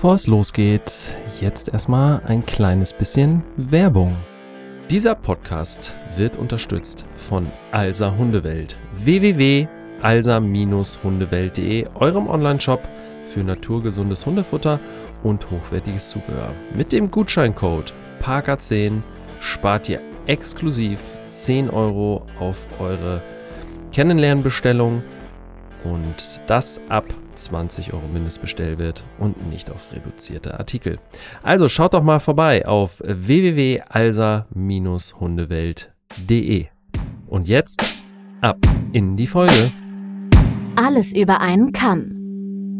Bevor es losgeht, jetzt erstmal ein kleines bisschen Werbung. Dieser Podcast wird unterstützt von Alsa Hundewelt. www.alsa-hundewelt.de, eurem Online-Shop für naturgesundes Hundefutter und hochwertiges Zubehör. Mit dem Gutscheincode PARKA10 spart ihr exklusiv 10 Euro auf eure Kennenlernbestellung und das ab 20 Euro Mindestbestellwert und nicht auf reduzierte Artikel. Also schaut doch mal vorbei auf www.alsa-hundewelt.de. Und jetzt ab in die Folge. Alles über einen Kamm.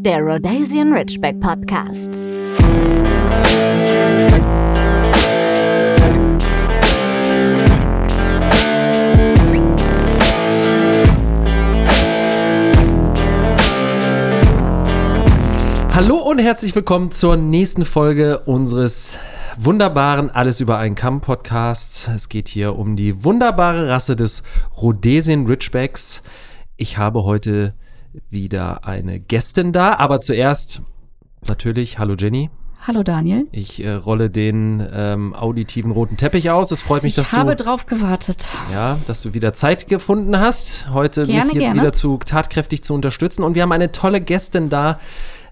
Der Rhodesian Ridgeback Podcast. Hallo und herzlich willkommen zur nächsten Folge unseres wunderbaren Alles über einen Kamm Podcasts. Es geht hier um die wunderbare Rasse des Rhodesian Ridgebacks. Ich habe heute wieder eine Gästin da, aber zuerst natürlich, hallo Jenny. Hallo Daniel. Ich äh, rolle den ähm, auditiven roten Teppich aus. Es freut mich, ich dass habe du drauf gewartet. ja, dass du wieder Zeit gefunden hast, heute Gerne, mich hier gerne. wieder zu tatkräftig zu unterstützen. Und wir haben eine tolle Gästin da,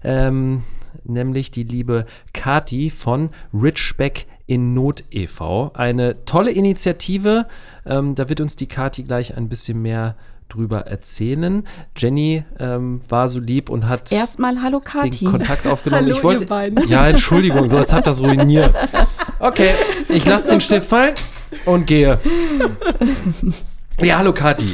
ähm, nämlich die liebe Kati von Richback in Not e.V. Eine tolle Initiative. Ähm, da wird uns die Kati gleich ein bisschen mehr drüber erzählen. Jenny ähm, war so lieb und hat Erstmal Hallo Kati. Kontakt aufgenommen. Hallo, ich wollte. Ja, Entschuldigung, so jetzt habt das ruiniert. Okay, ich lasse den Stift fallen und gehe. Ja, hallo Kati.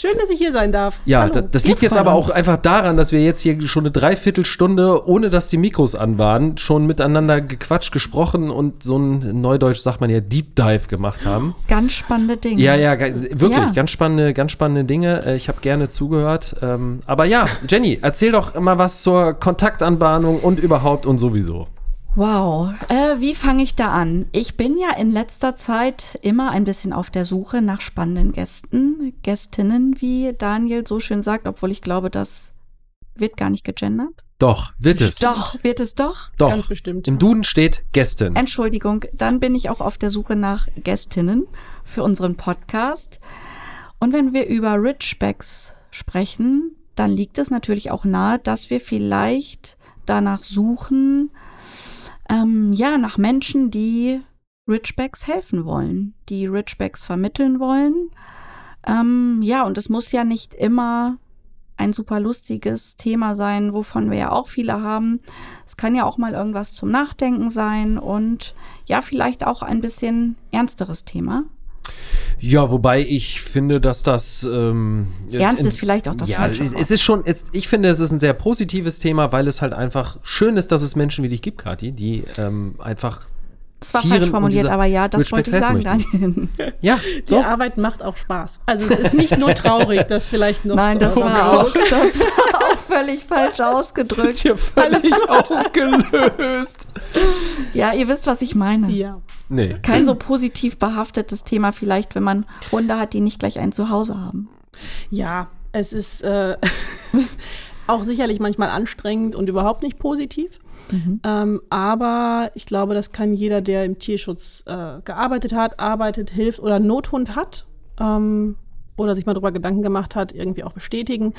Schön, dass ich hier sein darf. Ja, Hallo. das, das liegt jetzt aber uns. auch einfach daran, dass wir jetzt hier schon eine Dreiviertelstunde, ohne dass die Mikros an waren, schon miteinander gequatscht, gesprochen und so ein Neudeutsch sagt man ja Deep Dive gemacht haben. Ganz spannende Dinge. Ja, ja, wirklich, Ja. ganz spannende, ganz spannende Dinge. Äh, Ich habe gerne zugehört. Ähm, aber ja, Jenny, erzähl doch mal was zur Kontaktanbahnung und überhaupt und sowieso. Wow. Äh, wie fange ich da an? Ich bin ja in letzter Zeit immer ein bisschen auf der Suche nach spannenden Gästen, Gästinnen, wie Daniel so schön sagt, obwohl ich glaube, das wird gar nicht gegendert. Doch, wird es. Doch, wird es doch. Doch. Ganz bestimmt. Im Duden steht Gästin. Entschuldigung, dann bin ich auch auf der Suche nach Gästinnen für unseren Podcast. Und wenn wir über Richbacks sprechen, dann liegt es natürlich auch nahe, dass wir vielleicht danach suchen, ähm, ja, nach Menschen, die Richbacks helfen wollen, die Richbacks vermitteln wollen. Ähm, ja, und es muss ja nicht immer ein super lustiges Thema sein, wovon wir ja auch viele haben. Es kann ja auch mal irgendwas zum Nachdenken sein und ja, vielleicht auch ein bisschen ernsteres Thema. Ja, wobei ich finde, dass das ähm, Ernst in- ist vielleicht auch das ja, falsche es- Wort. es ist schon, es, ich finde, es ist ein sehr positives Thema, weil es halt einfach schön ist, dass es Menschen wie dich gibt, Kathi, die ähm, einfach Das war Tieren falsch formuliert, aber ja, das wollte ich sagen, Daniel. ja Die so. Arbeit macht auch Spaß. Also es ist nicht nur traurig, das vielleicht noch Nein, zu das war auch, das war auch völlig falsch ausgedrückt. hier völlig aufgelöst. Ja, ihr wisst, was ich meine. Ja. Nee. Kein so positiv behaftetes Thema vielleicht, wenn man Hunde hat, die nicht gleich ein Zuhause haben. ja, es ist äh, auch sicherlich manchmal anstrengend und überhaupt nicht positiv. Ähm, aber ich glaube, das kann jeder, der im Tierschutz äh, gearbeitet hat, arbeitet, hilft oder einen Nothund hat ähm, oder sich mal darüber Gedanken gemacht hat, irgendwie auch bestätigen,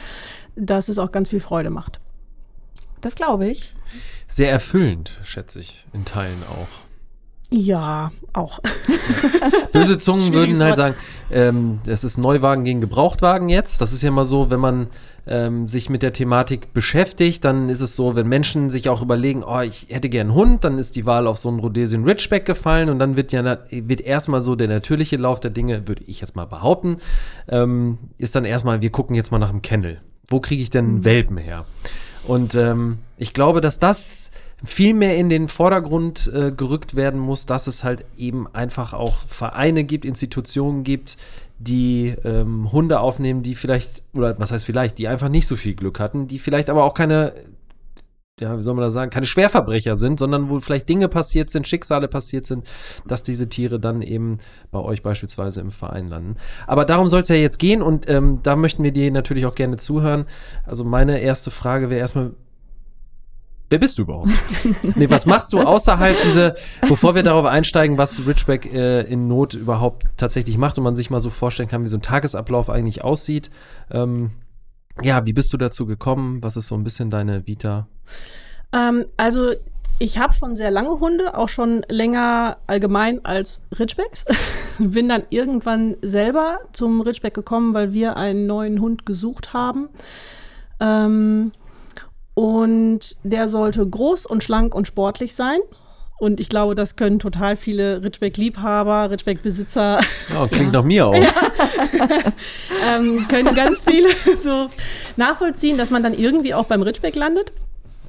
dass es auch ganz viel Freude macht. Das glaube ich. Sehr erfüllend, schätze ich, in Teilen auch. Ja, auch. Böse Zungen würden halt sagen, ähm, das ist Neuwagen gegen Gebrauchtwagen jetzt. Das ist ja immer so, wenn man ähm, sich mit der Thematik beschäftigt, dann ist es so, wenn Menschen sich auch überlegen, oh, ich hätte gern einen Hund, dann ist die Wahl auf so einen Rhodesian Ridgeback gefallen und dann wird ja wird erstmal so der natürliche Lauf der Dinge, würde ich jetzt mal behaupten, ähm, ist dann erstmal, wir gucken jetzt mal nach dem Kennel. Wo kriege ich denn einen Welpen her? Und ähm, ich glaube, dass das viel mehr in den Vordergrund äh, gerückt werden muss, dass es halt eben einfach auch Vereine gibt, Institutionen gibt, die ähm, Hunde aufnehmen, die vielleicht, oder was heißt vielleicht, die einfach nicht so viel Glück hatten, die vielleicht aber auch keine, ja, wie soll man das sagen, keine Schwerverbrecher sind, sondern wo vielleicht Dinge passiert sind, Schicksale passiert sind, dass diese Tiere dann eben bei euch beispielsweise im Verein landen. Aber darum soll es ja jetzt gehen und ähm, da möchten wir dir natürlich auch gerne zuhören. Also meine erste Frage wäre erstmal, Wer bist du überhaupt? nee, was machst du außerhalb diese, bevor wir darauf einsteigen, was Richback äh, in Not überhaupt tatsächlich macht und man sich mal so vorstellen kann, wie so ein Tagesablauf eigentlich aussieht. Ähm, ja, wie bist du dazu gekommen? Was ist so ein bisschen deine Vita? Ähm, also ich habe schon sehr lange Hunde, auch schon länger allgemein als Ridgebacks. Bin dann irgendwann selber zum Ridgeback gekommen, weil wir einen neuen Hund gesucht haben. Ähm, und der sollte groß und schlank und sportlich sein. Und ich glaube, das können total viele Ridgeback-Liebhaber, Ridgeback-Besitzer. Oh, klingt nach mir auch. Ja. ähm, können ganz viele so nachvollziehen, dass man dann irgendwie auch beim Ridgeback landet.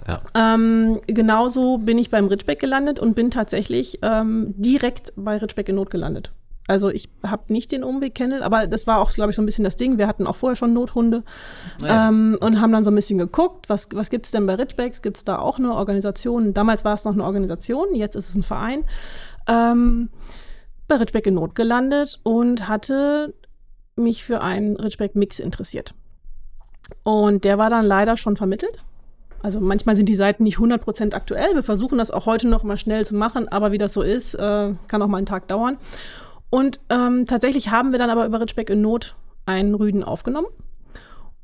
Ja. Ähm, genauso bin ich beim Ridgeback gelandet und bin tatsächlich ähm, direkt bei Ridgeback in Not gelandet. Also ich habe nicht den Umweg kennel, aber das war auch, glaube ich, so ein bisschen das Ding. Wir hatten auch vorher schon Nothunde ja. ähm, und haben dann so ein bisschen geguckt, was, was gibt es denn bei Ridgebacks? Gibt es da auch eine Organisation? Damals war es noch eine Organisation, jetzt ist es ein Verein. Ähm, bei Ridgeback in Not gelandet und hatte mich für einen Ridgeback-Mix interessiert. Und der war dann leider schon vermittelt. Also manchmal sind die Seiten nicht 100% aktuell. Wir versuchen das auch heute noch mal schnell zu machen, aber wie das so ist, äh, kann auch mal einen Tag dauern. Und ähm, tatsächlich haben wir dann aber über Ritschbeck in Not einen Rüden aufgenommen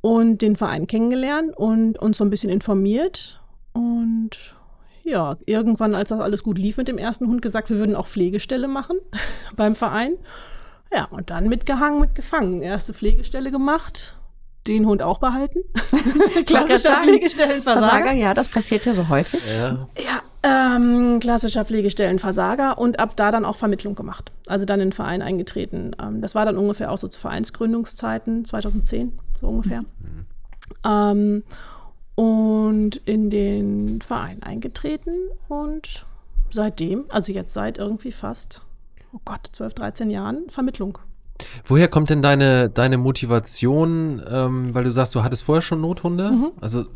und den Verein kennengelernt und uns so ein bisschen informiert. Und ja, irgendwann, als das alles gut lief mit dem ersten Hund, gesagt, wir würden auch Pflegestelle machen beim Verein. Ja, und dann mitgehangen, mitgefangen. Erste Pflegestelle gemacht, den Hund auch behalten. Klassischer Pflegestellenversager. Ja, das passiert ja so häufig. Ja, ja ähm, klassischer Pflegestellenversager und ab da dann auch Vermittlung gemacht. Also dann in den Verein eingetreten. Ähm, das war dann ungefähr auch so zu Vereinsgründungszeiten, 2010, so ungefähr. Mhm. Ähm, und in den Verein eingetreten und seitdem, also jetzt seit irgendwie fast, oh Gott, 12, 13 Jahren, Vermittlung. Woher kommt denn deine, deine Motivation, ähm, weil du sagst, du hattest vorher schon Nothunde? Mhm. Also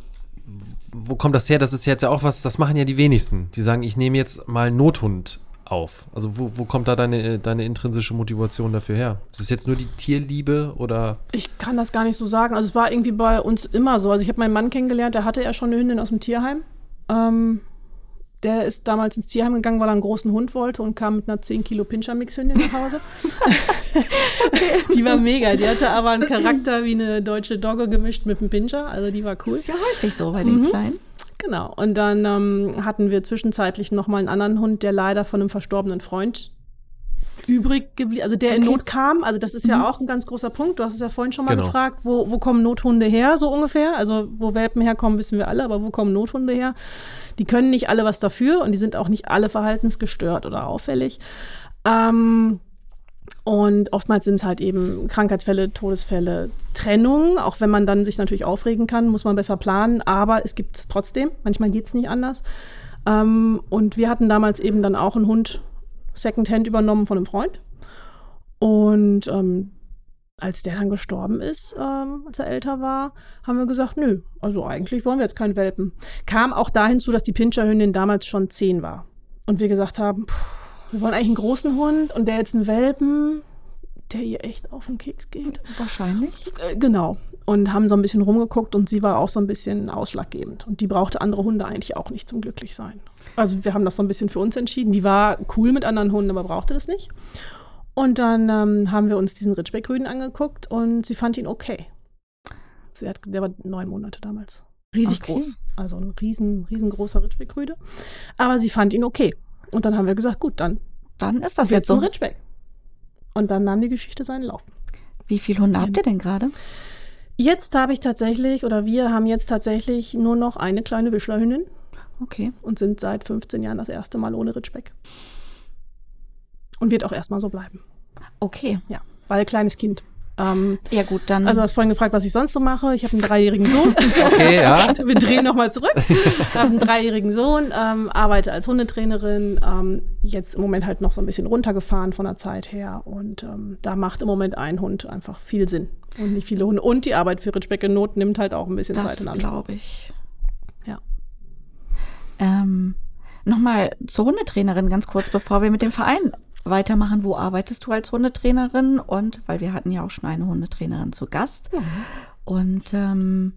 wo kommt das her? Das ist jetzt ja auch was, das machen ja die wenigsten. Die sagen, ich nehme jetzt mal einen Nothund auf. Also wo, wo kommt da deine, deine intrinsische Motivation dafür her? Ist es jetzt nur die Tierliebe oder? Ich kann das gar nicht so sagen. Also es war irgendwie bei uns immer so. Also ich habe meinen Mann kennengelernt, der hatte ja schon eine Hündin aus dem Tierheim. Ähm, der ist damals ins Tierheim gegangen, weil er einen großen Hund wollte und kam mit einer 10 Kilo Pinscher-Mix-Hündin nach Hause. okay. Die war mega. Die hatte aber einen Charakter wie eine deutsche Dogge gemischt mit einem Pinscher. Also die war cool. Ist ja häufig so bei den mhm. Kleinen. Genau. Und dann ähm, hatten wir zwischenzeitlich noch mal einen anderen Hund, der leider von einem verstorbenen Freund übrig geblieben, also der okay. in Not kam. Also das ist mhm. ja auch ein ganz großer Punkt. Du hast es ja vorhin schon mal genau. gefragt, wo, wo kommen Nothunde her, so ungefähr. Also wo Welpen herkommen, wissen wir alle, aber wo kommen Nothunde her? Die können nicht alle was dafür und die sind auch nicht alle verhaltensgestört oder auffällig. Ähm, und oftmals sind es halt eben Krankheitsfälle, Todesfälle, Trennungen. Auch wenn man dann sich natürlich aufregen kann, muss man besser planen. Aber es gibt es trotzdem. Manchmal geht es nicht anders. Ähm, und wir hatten damals eben dann auch einen Hund Secondhand übernommen von einem Freund. Und ähm, als der dann gestorben ist, ähm, als er älter war, haben wir gesagt, nö, also eigentlich wollen wir jetzt keinen Welpen. Kam auch dahin zu, dass die Pinscherhündin damals schon zehn war. Und wir gesagt haben, pff, wir wollen eigentlich einen großen Hund und der jetzt einen Welpen, der ihr echt auf den Keks geht. Wahrscheinlich. Äh, genau. Und haben so ein bisschen rumgeguckt und sie war auch so ein bisschen ausschlaggebend. Und die brauchte andere Hunde eigentlich auch nicht zum Glücklichsein. Also wir haben das so ein bisschen für uns entschieden. Die war cool mit anderen Hunden, aber brauchte das nicht. Und dann ähm, haben wir uns diesen Ritschbeck-Rüden angeguckt und sie fand ihn okay. Sie hat, der war neun Monate damals. Riesig okay. groß. Also ein riesen, riesengroßer Ritschbeck-Rüde. Aber sie fand ihn okay. Und dann haben wir gesagt, gut, dann, dann ist das jetzt so. ein Ritschbeck. Und dann nahm die Geschichte seinen Lauf. Wie viele Hunde habt ihr denn gerade? Jetzt habe ich tatsächlich, oder wir haben jetzt tatsächlich nur noch eine kleine Wischlerhündin. Okay. Und sind seit 15 Jahren das erste Mal ohne Ritschbeck. Und wird auch erstmal so bleiben. Okay. Ja, weil kleines Kind. Ähm, ja gut, dann. Also du hast vorhin gefragt, was ich sonst so mache. Ich habe einen dreijährigen Sohn. Okay, ja. Wir drehen nochmal zurück. Ich habe einen dreijährigen Sohn, ähm, arbeite als Hundetrainerin, ähm, jetzt im Moment halt noch so ein bisschen runtergefahren von der Zeit her. Und ähm, da macht im Moment ein Hund einfach viel Sinn und nicht viele Hunde. Und die Arbeit für Ritschbeck in Not nimmt halt auch ein bisschen das Zeit in Anspruch. Das glaube ich. Ja. Ähm, Nochmal zur Hundetrainerin ganz kurz, bevor wir mit dem Verein weitermachen. Wo arbeitest du als Hundetrainerin? Und weil wir hatten ja auch schon eine Hundetrainerin zu Gast. Mhm. Und ähm,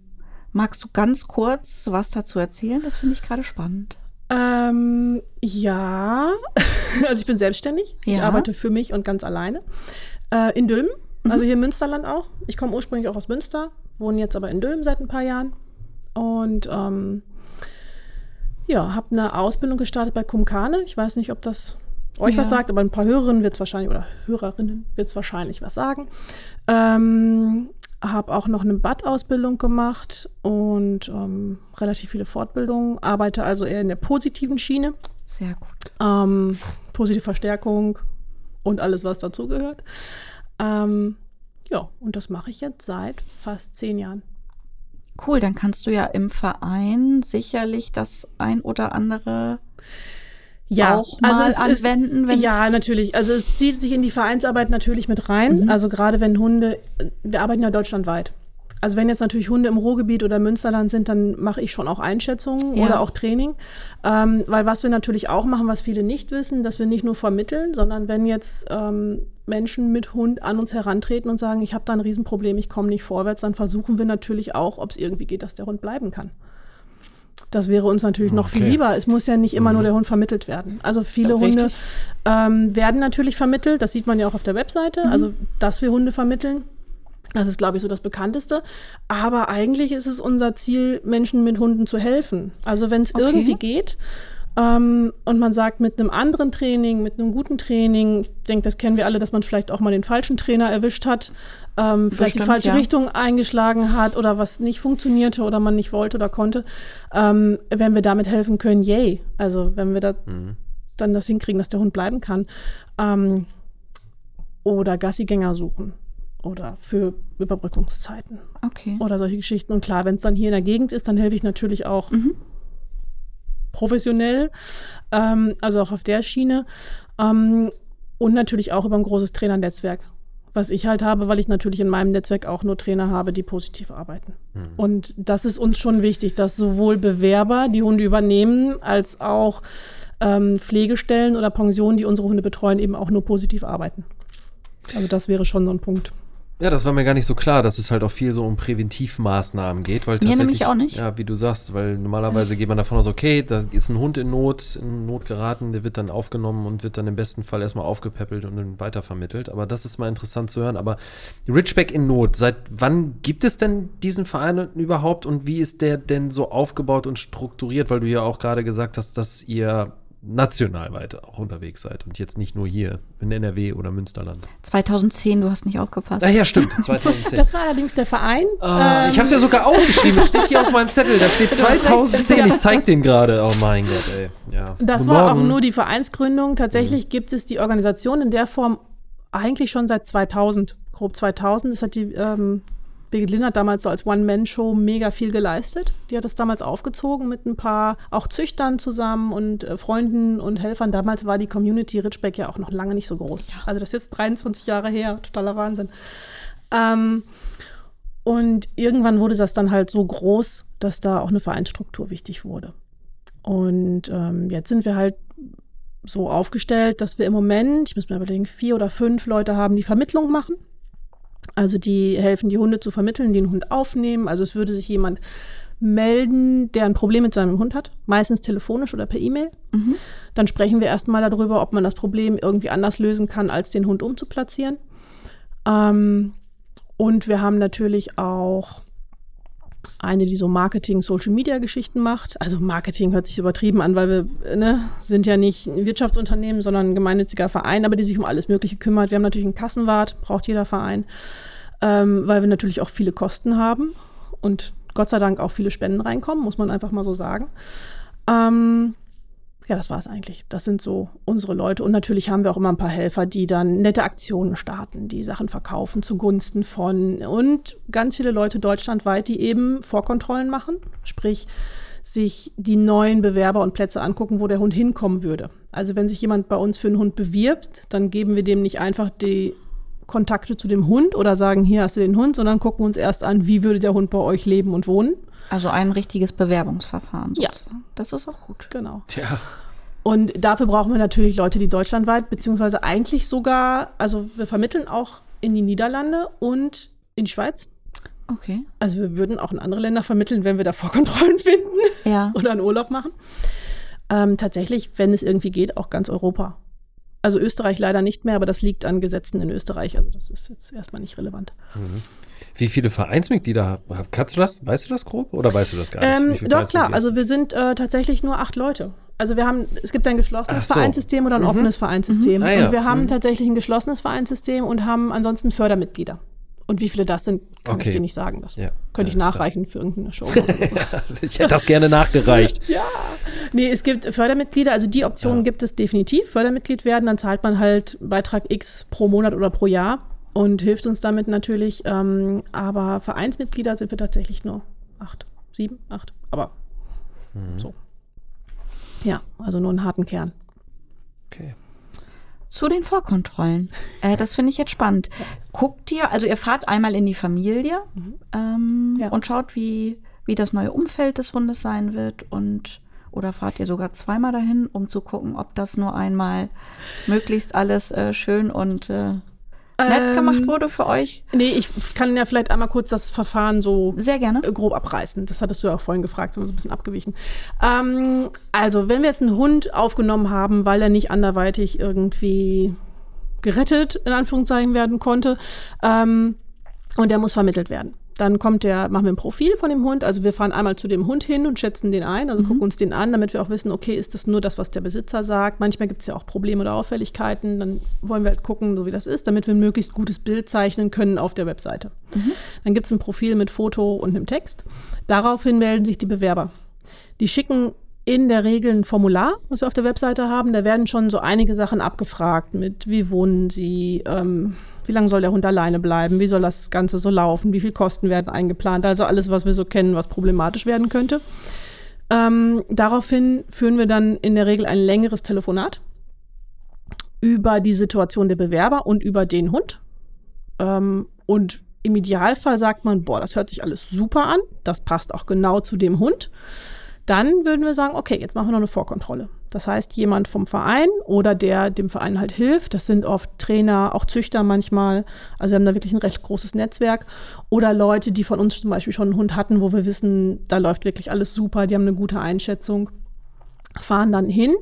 Magst du ganz kurz was dazu erzählen? Das finde ich gerade spannend. Ähm, ja, also ich bin selbstständig. Ich Ja. arbeite für mich und ganz alleine. Äh, in Dülmen, also hier im Münsterland auch. Ich komme ursprünglich auch aus Münster, wohne jetzt aber in Dülmen seit ein paar Jahren. Und ähm, ja, habe eine Ausbildung gestartet bei Kumkane. Ich weiß nicht, ob das euch was Ja. sagt, aber ein paar Hörerinnen wird es wahrscheinlich, oder Hörerinnen wird es wahrscheinlich was sagen. Ähm, habe auch noch eine Bad-Ausbildung gemacht und ähm, relativ viele Fortbildungen. Arbeite also eher in der positiven Schiene. Sehr gut. Ähm, positive Verstärkung und alles, was dazugehört. Ähm, ja, und das mache ich jetzt seit fast zehn Jahren. Cool, dann kannst du ja im Verein sicherlich das ein oder andere auch mal anwenden, wenn's- ja, natürlich. Also es zieht sich in die Vereinsarbeit natürlich mit rein. Also gerade wenn Hunde, wir arbeiten ja deutschlandweit. Also wenn jetzt natürlich Hunde im Ruhrgebiet oder Münsterland sind, dann mache ich schon auch Einschätzungen Ja. oder auch Training. Ähm, weil was wir natürlich auch machen, was viele nicht wissen, dass wir nicht nur vermitteln, sondern wenn jetzt ähm, Menschen mit Hund an uns herantreten und sagen, ich habe da ein Riesenproblem, ich komme nicht vorwärts, dann versuchen wir natürlich auch, ob es irgendwie geht, dass der Hund bleiben kann. Das wäre uns natürlich noch viel Okay. lieber. Es muss ja nicht immer nur der Hund vermittelt werden. Also viele. Hunde ähm, werden natürlich vermittelt. Das sieht man ja auch auf der Webseite. Also, dass wir Hunde vermitteln. Das ist, glaube ich, so das Bekannteste. Aber eigentlich ist es unser Ziel, Menschen mit Hunden zu helfen. Also wenn es Okay. irgendwie geht ähm, und man sagt, mit einem anderen Training, mit einem guten Training, ich denke, das kennen wir alle, dass man vielleicht auch mal den falschen Trainer erwischt hat, ähm, vielleicht die falsche ja. Richtung eingeschlagen hat oder was nicht funktionierte oder man nicht wollte oder konnte. Ähm, wenn wir damit helfen können, yay. Also wenn wir da dann das hinkriegen, dass der Hund bleiben kann. Ähm, oder Gassigänger suchen. Oder für Überbrückungszeiten. Okay. Oder solche Geschichten. Und klar, wenn es dann hier in der Gegend ist, dann helfe ich natürlich auch professionell. Ähm, also auch auf der Schiene. Ähm, und natürlich auch über ein großes Trainernetzwerk. Was ich halt habe, weil ich natürlich in meinem Netzwerk auch nur Trainer habe, die positiv arbeiten. Und das ist uns schon wichtig, dass sowohl Bewerber die Hunde übernehmen, als auch ähm, Pflegestellen oder Pensionen, die unsere Hunde betreuen, eben auch nur positiv arbeiten. Also das wäre schon so ein Punkt. Ja, das war mir gar nicht so klar, dass es halt auch viel so um Präventivmaßnahmen geht, weil tatsächlich, nämlich auch nicht. Ja, wie du sagst, weil normalerweise geht man davon aus, okay, da ist ein Hund in Not, in Not geraten, der wird dann aufgenommen und wird dann im besten Fall erstmal aufgepäppelt und dann weitervermittelt. Aber das ist mal interessant zu hören. Aber Richback in Not, seit wann gibt es denn diesen Verein überhaupt und wie ist der denn so aufgebaut und strukturiert? Weil du ja auch gerade gesagt hast, dass ihr national weiter auch unterwegs seid und jetzt nicht nur hier in NRW oder Münsterland. 2010, du hast nicht aufgepasst. Ah ja, stimmt, 2010. Das war allerdings der Verein. Ah, ich Ähm, habe ja sogar aufgeschrieben, das steht hier auf meinem Zettel, da steht hast recht. 2010, ich zeig den gerade. Oh mein Gott, ey. Ja. Das war auch nur die Vereinsgründung. Tatsächlich gibt es die Organisation in der Form eigentlich schon seit 2000, grob 2000. Das hat die ähm, Birgit Lindert damals so als One-Man-Show mega viel geleistet. Die hat das damals aufgezogen mit ein paar auch Züchtern zusammen und äh, Freunden und Helfern. Damals war die Community Ritschbeck ja auch noch lange nicht so groß. Also das ist jetzt 23 Jahre her, totaler Wahnsinn. Ähm, und irgendwann wurde das dann halt so groß, dass da auch eine Vereinsstruktur wichtig wurde. Und ähm, jetzt sind wir halt so aufgestellt, dass wir im Moment, ich muss mir überlegen, vier oder fünf Leute haben, die Vermittlung machen. Also die helfen, die Hunde zu vermitteln, die den Hund aufnehmen. Also es würde sich jemand melden, der ein Problem mit seinem Hund hat, meistens telefonisch oder per E-Mail. Dann sprechen wir erstmal darüber, ob man das Problem irgendwie anders lösen kann, als den Hund umzuplatzieren. Ähm, und wir haben natürlich auch eine, die so Marketing, Social Media Geschichten macht. Also Marketing hört sich übertrieben an, weil wir ne, sind ja nicht ein Wirtschaftsunternehmen, sondern ein gemeinnütziger Verein, aber die sich um alles Mögliche kümmert. Wir haben natürlich einen Kassenwart, braucht jeder Verein, ähm, weil wir natürlich auch viele Kosten haben und Gott sei Dank auch viele Spenden reinkommen, muss man einfach mal so sagen. Ähm, ja, das war es eigentlich. Das sind so unsere Leute. Und natürlich haben wir auch immer ein paar Helfer, die dann nette Aktionen starten, die Sachen verkaufen zugunsten von. Und ganz viele Leute deutschlandweit, die eben Vorkontrollen machen. Sprich, sich die neuen Bewerber und Plätze angucken, wo der Hund hinkommen würde. Also wenn sich jemand bei uns für einen Hund bewirbt, dann geben wir dem nicht einfach die Kontakte zu dem Hund oder sagen, hier hast du den Hund, sondern gucken uns erst an, wie würde der Hund bei euch leben und wohnen. Also ein richtiges Bewerbungsverfahren Ja. sozusagen. Das ist auch gut. Genau. Tja, Und dafür brauchen wir natürlich Leute, die deutschlandweit, beziehungsweise eigentlich sogar, also wir vermitteln auch in die Niederlande und in die Schweiz. Okay. Also wir würden auch in andere Länder vermitteln, wenn wir da Vorkontrollen finden Ja. oder einen Urlaub machen. Ähm, tatsächlich, wenn es irgendwie geht, auch ganz Europa. Also Österreich leider nicht mehr, aber das liegt an Gesetzen in Österreich. Also das ist jetzt erstmal nicht relevant. Wie viele Vereinsmitglieder habt Kannst du das? Weißt du das grob? Oder weißt du das gar nicht? Ähm, doch, klar. Also wir sind äh, tatsächlich nur acht Leute. Also wir haben, es gibt ein geschlossenes so. Vereinssystem oder ein offenes Vereinssystem. Ah, ja. Und wir haben Mhm. tatsächlich ein geschlossenes Vereinssystem und haben ansonsten Fördermitglieder. Und wie viele das sind, kann Okay. ich dir nicht sagen. Das Ja. könnte ich Ja, nachreichen für irgendeine Show. ich hätte das gerne nachgereicht. Nee, es gibt Fördermitglieder, also die Option Ja. gibt es definitiv. Fördermitglied werden, dann zahlt man halt Beitrag X pro Monat oder pro Jahr und hilft uns damit natürlich. Ähm, aber Vereinsmitglieder sind wir tatsächlich nur acht, sieben, acht. Aber so. Ja, also nur einen harten Kern. Okay. Zu den Vorkontrollen. Äh, das finde ich jetzt spannend. Guckt ihr, also ihr fahrt einmal in die Familie ähm, Ja. und schaut, wie, wie das neue Umfeld des Hundes sein wird und oder fahrt ihr sogar zweimal dahin, um zu gucken, ob das nur einmal möglichst alles äh, schön und äh, nett Ähm, gemacht wurde für euch? Nee, ich kann ja vielleicht einmal kurz das Verfahren so Sehr gerne. äh, grob abreißen. Das hattest du ja auch vorhin gefragt, sind wir so ein bisschen abgewichen. Ähm, also, wenn wir jetzt einen Hund aufgenommen haben, weil er nicht anderweitig irgendwie gerettet, in Anführungszeichen, werden konnte, ähm, und der muss vermittelt werden. Dann kommt der, machen wir ein Profil von dem Hund. Also wir fahren einmal zu dem Hund hin und schätzen den ein, also gucken uns den an, damit wir auch wissen, okay, ist das nur das, was der Besitzer sagt. Manchmal gibt es ja auch Probleme oder Auffälligkeiten. Dann wollen wir halt gucken, so wie das ist, damit wir ein möglichst gutes Bild zeichnen können auf der Webseite. Dann gibt es ein Profil mit Foto und einem Text. Daraufhin melden sich die Bewerber. Die schicken in der Regel ein Formular, was wir auf der Webseite haben. Da werden schon so einige Sachen abgefragt mit, wie wohnen sie, ähm, wie lange soll der Hund alleine bleiben, wie soll das Ganze so laufen, wie viel Kosten werden eingeplant. Also alles, was wir so kennen, was problematisch werden könnte. Ähm, daraufhin führen wir dann in der Regel ein längeres Telefonat über die Situation der Bewerber und über den Hund. Ähm, und im Idealfall sagt man, boah, das hört sich alles super an, das passt auch genau zu dem Hund. Dann würden wir sagen, okay, jetzt machen wir noch eine Vorkontrolle. Das heißt, jemand vom Verein oder der dem Verein halt hilft, das sind oft Trainer, auch Züchter manchmal, also wir haben da wirklich ein recht großes Netzwerk. Oder Leute, die von uns zum Beispiel schon einen Hund hatten, wo wir wissen, da läuft wirklich alles super, die haben eine gute Einschätzung, fahren dann hin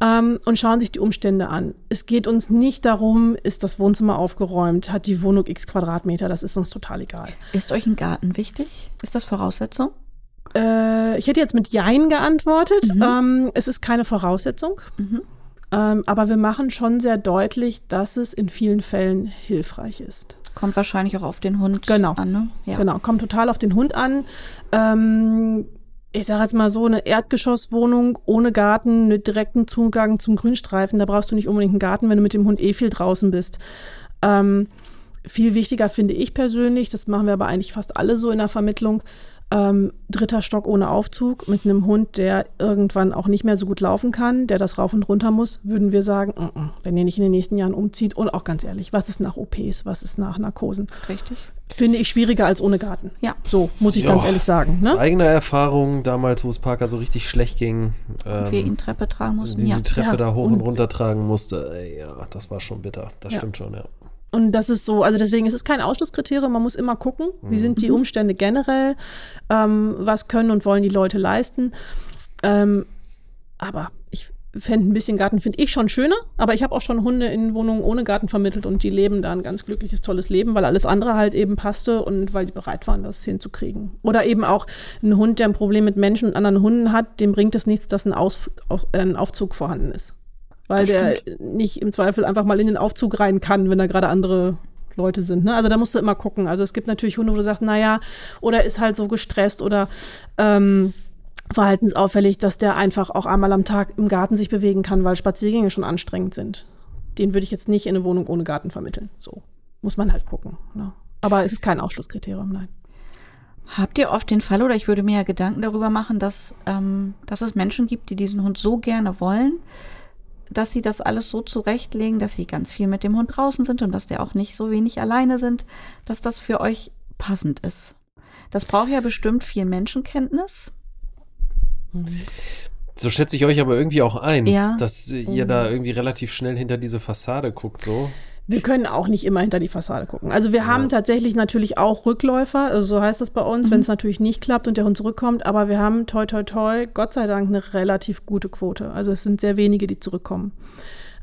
ähm, und schauen sich die Umstände an. Es geht uns nicht darum, ist das Wohnzimmer aufgeräumt, hat die Wohnung x Quadratmeter, das ist uns total egal. Ist euch ein Garten wichtig? Ist das Voraussetzung? Äh, ich hätte jetzt mit Jein geantwortet. Mhm. Ähm, es ist keine Voraussetzung. Mhm. Ähm, aber wir machen schon sehr deutlich, dass es in vielen Fällen hilfreich ist. Kommt wahrscheinlich auch auf den Hund Genau. an, ne? Ja. Genau, kommt total auf den Hund an. Ähm, ich sage jetzt mal so, eine Erdgeschosswohnung ohne Garten mit direktem Zugang zum Grünstreifen, da brauchst du nicht unbedingt einen Garten, wenn du mit dem Hund eh viel draußen bist. Ähm, viel wichtiger finde ich persönlich, das machen wir aber eigentlich fast alle so in der Vermittlung, ähm, dritter Stock ohne Aufzug mit einem Hund, der irgendwann auch nicht mehr so gut laufen kann, der das rauf und runter muss, würden wir sagen, mm -mm, wenn ihr nicht in den nächsten Jahren umzieht und auch ganz ehrlich, was ist nach OPs, was ist nach Narkosen? Richtig. Finde ich schwieriger als ohne Garten. Ja. So, muss ich Ja. ganz ehrlich sagen. Aus Ne? eigener Erfahrung, damals, wo es Parker so richtig schlecht ging, Und wir ähm, ihn Treppe tragen mussten. die, Ja. die Treppe Ja, da hoch und und- runter tragen musste. Ja, das war schon bitter. Das Ja. stimmt schon, ja. Und das ist so, also deswegen ist es kein Ausschlusskriterium, man muss immer gucken, wie sind die Umstände generell, ähm, was können und wollen die Leute leisten. Ähm, aber ich fände ein bisschen Garten, finde ich schon schöner, aber ich habe auch schon Hunde in Wohnungen ohne Garten vermittelt und die leben da ein ganz glückliches, tolles Leben, weil alles andere halt eben passte und weil die bereit waren, das hinzukriegen. Oder eben auch ein Hund, der ein Problem mit Menschen und anderen Hunden hat, dem bringt es nichts, dass ein, Aus, äh, ein Aufzug vorhanden ist. Weil der nicht im Zweifel einfach mal in den Aufzug rein kann, wenn da gerade andere Leute sind. Ne? Also da musst du immer gucken. Also es gibt natürlich Hunde, wo du sagst, naja, oder ist halt so gestresst oder ähm, verhaltensauffällig, dass der einfach auch einmal am Tag im Garten sich bewegen kann, weil Spaziergänge schon anstrengend sind. Den würde ich jetzt nicht in eine Wohnung ohne Garten vermitteln. So muss man halt gucken. Ne? Aber es ist kein Ausschlusskriterium, nein. Habt ihr oft den Fall, oder ich würde mir ja Gedanken darüber machen, dass, ähm, dass es Menschen gibt, die diesen Hund so gerne wollen, dass sie das alles so zurechtlegen, dass sie ganz viel mit dem Hund draußen sind und dass der auch nicht so wenig alleine sind, dass das für euch passend ist. Das braucht ja bestimmt viel Menschenkenntnis. So schätze ich euch aber irgendwie auch ein, Ja. dass ihr da irgendwie relativ schnell hinter diese Fassade guckt, so. Wir können auch nicht immer hinter die Fassade gucken. Also wir haben tatsächlich natürlich auch Rückläufer, also so heißt das bei uns, Mhm. wenn es natürlich nicht klappt und der Hund zurückkommt, aber wir haben toi toi toi, Gott sei Dank, eine relativ gute Quote. Also es sind sehr wenige, die zurückkommen.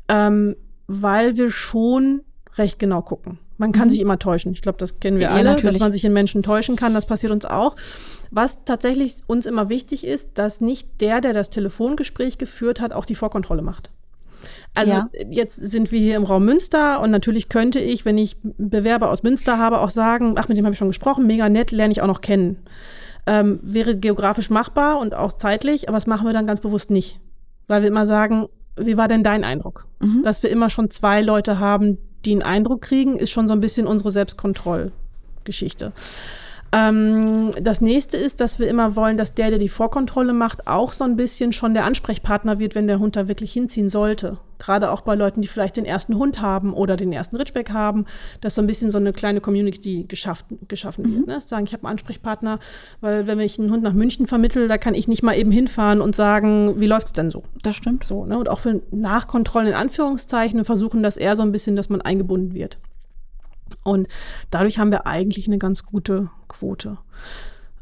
Ähm, weil wir schon recht genau gucken. Man kann sich immer täuschen. Ich glaube, das kennen wir Mhm. Ja, alle, natürlich. dass man sich in Menschen täuschen kann. Das passiert uns auch. Was tatsächlich uns immer wichtig ist, dass nicht der, der das Telefongespräch geführt hat, auch die Vorkontrolle macht. Also Ja. jetzt sind wir hier im Raum Münster und natürlich könnte ich, wenn ich Bewerber aus Münster habe, auch sagen, ach, mit dem habe ich schon gesprochen, mega nett, lerne ich auch noch kennen. Ähm, wäre geografisch machbar und auch zeitlich, aber das machen wir dann ganz bewusst nicht. Weil wir immer sagen, wie war denn dein Eindruck? Dass wir immer schon zwei Leute haben, die einen Eindruck kriegen, ist schon so ein bisschen unsere Selbstkontrollgeschichte. Ähm, das nächste ist, dass wir immer wollen, dass der, der die Vorkontrolle macht, auch so ein bisschen schon der Ansprechpartner wird, wenn der Hund da wirklich hinziehen sollte. Gerade auch bei Leuten, die vielleicht den ersten Hund haben oder den ersten Ridgeback haben, dass so ein bisschen so eine kleine Community geschaffen, geschaffen wird. Ne? Sagen, ich habe einen Ansprechpartner, weil wenn ich einen Hund nach München vermittel, da kann ich nicht mal eben hinfahren und sagen, wie läuft's denn so? Das stimmt. So, ne? Und auch für Nachkontrollen in Anführungszeichen versuchen das eher so ein bisschen, dass man eingebunden wird. Und dadurch haben wir eigentlich eine ganz gute Quote.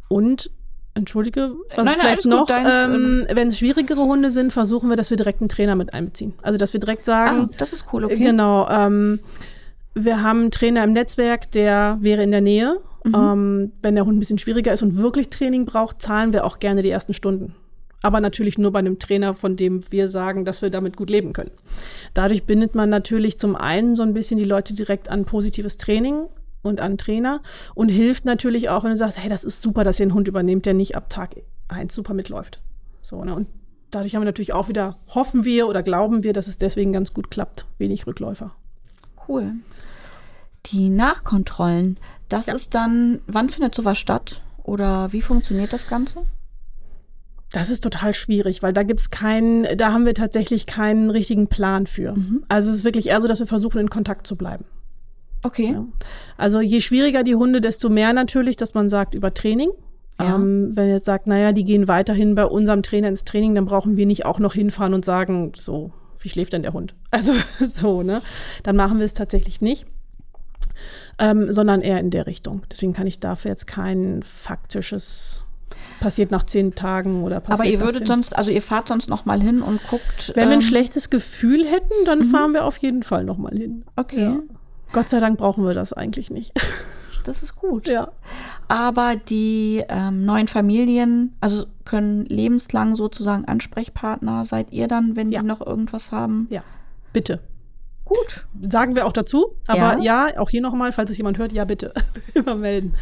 Und Entschuldige, was Nein, nein, vielleicht gut, noch, deins, ähm, wenn es schwierigere Hunde sind, versuchen wir, dass wir direkt einen Trainer mit einbeziehen. Also, dass wir direkt sagen, Ah, das ist cool, okay. Genau. Ähm, wir haben einen Trainer im Netzwerk, der wäre in der Nähe. Mhm. Ähm, wenn der Hund ein bisschen schwieriger ist und wirklich Training braucht, zahlen wir auch gerne die ersten Stunden. Aber natürlich nur bei einem Trainer, von dem wir sagen, dass wir damit gut leben können. Dadurch bindet man natürlich zum einen so ein bisschen die Leute direkt an positives Training und an Trainer und hilft natürlich auch, wenn du sagst, hey, das ist super, dass ihr einen Hund übernehmt, der nicht ab Tag eins super mitläuft. So, ne? Und dadurch haben wir natürlich auch wieder, hoffen wir oder glauben wir, dass es deswegen ganz gut klappt. Wenig Rückläufer. Cool. Die Nachkontrollen, das Ja. ist dann, wann findet sowas statt? Oder wie funktioniert das Ganze? Das ist total schwierig, weil da gibt's keinen, da haben wir tatsächlich keinen richtigen Plan für. Also es ist wirklich eher so, dass wir versuchen, in Kontakt zu bleiben. Okay. Ja. Also je schwieriger die Hunde, desto mehr natürlich, dass man sagt über Training. Ja. Ähm, wenn ihr jetzt sagt, naja, die gehen weiterhin bei unserem Trainer ins Training, dann brauchen wir nicht auch noch hinfahren und sagen, so, wie schläft denn der Hund? Also so, ne? Dann machen wir es tatsächlich nicht. Ähm, sondern eher in der Richtung. Deswegen kann ich dafür jetzt kein faktisches passiert nach zehn Tagen oder passiert Aber ihr würdet sonst, also ihr fahrt sonst noch mal hin und guckt. wenn wir ein ähm, schlechtes Gefühl hätten, dann fahren wir auf jeden Fall noch mal hin. Okay, Ja. Gott sei Dank brauchen wir das eigentlich nicht. das ist gut. ja. Aber die ähm, neuen Familien, also können lebenslang sozusagen Ansprechpartner seid ihr dann, wenn Ja. die noch irgendwas haben? Ja, bitte. Gut. Sagen wir auch dazu. Aber Ja. ja, auch hier nochmal, falls es jemand hört, ja, bitte. Immer melden.